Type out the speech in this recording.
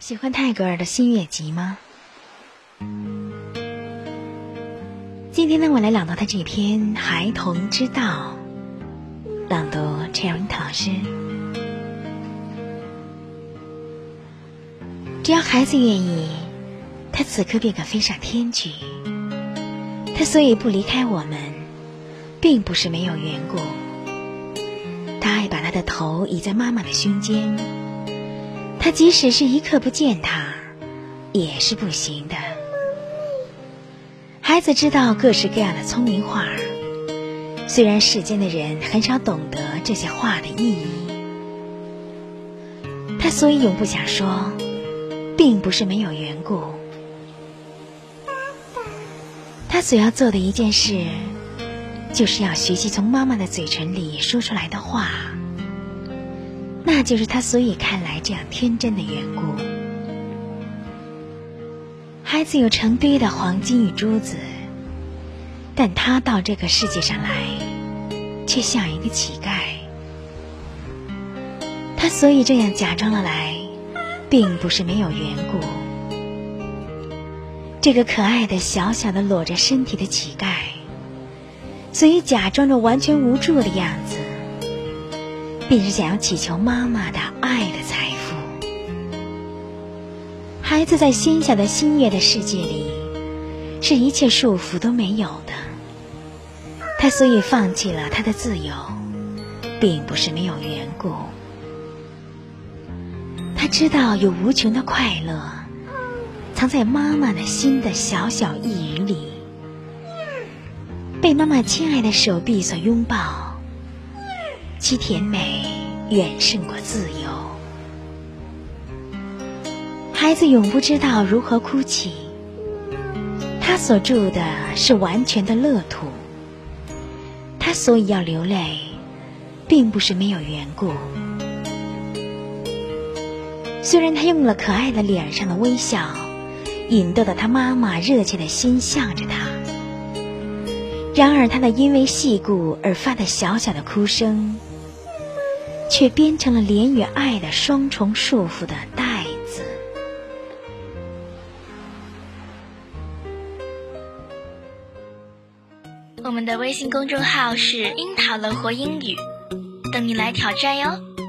喜欢泰戈尔的《新月集》吗？今天呢，我来朗读他这篇《孩童之道》，朗读 Cherry 老师。只要孩子愿意，他此刻便可飞上天去。他所以不离开我们，并不是没有缘故。他爱把他的头倚在妈妈的胸间。他即使是一刻不见他，也是不行的。孩子知道各式各样的聪明话，虽然世间的人很少懂得这些话的意义。他所以永不想说，并不是没有缘故。他所要做的一件事，就是要学习从妈妈的嘴唇里说出来的话。那就是他所以看来这样天真的缘故。孩子有成堆的黄金与珠子，但他到这个世界上来，却像一个乞丐。他所以这样假装了来，并不是没有缘故。这个可爱的小小的裸着身体的乞丐，所以假装着完全无助的样子。便是想要祈求妈妈的爱的财富。孩子在心小的心月的世界里，是一切束缚都没有的。他所以放弃了他的自由，并不是没有缘故。他知道有无穷的快乐，藏在妈妈的心的小小一隅里，被妈妈亲爱的手臂所拥抱。其甜美远胜过自由。孩子永不知道如何哭泣，他所住的是完全的乐土。他所以要流泪，并不是没有缘故。虽然他用了可爱的脸上的微笑，引逗的他妈妈热切的心向着他，然而他那因为细故而发的小小的哭声。却编成了怜与爱的双重束缚的带子。我们的微信公众号是“樱桃乐活英语”，等你来挑战哟。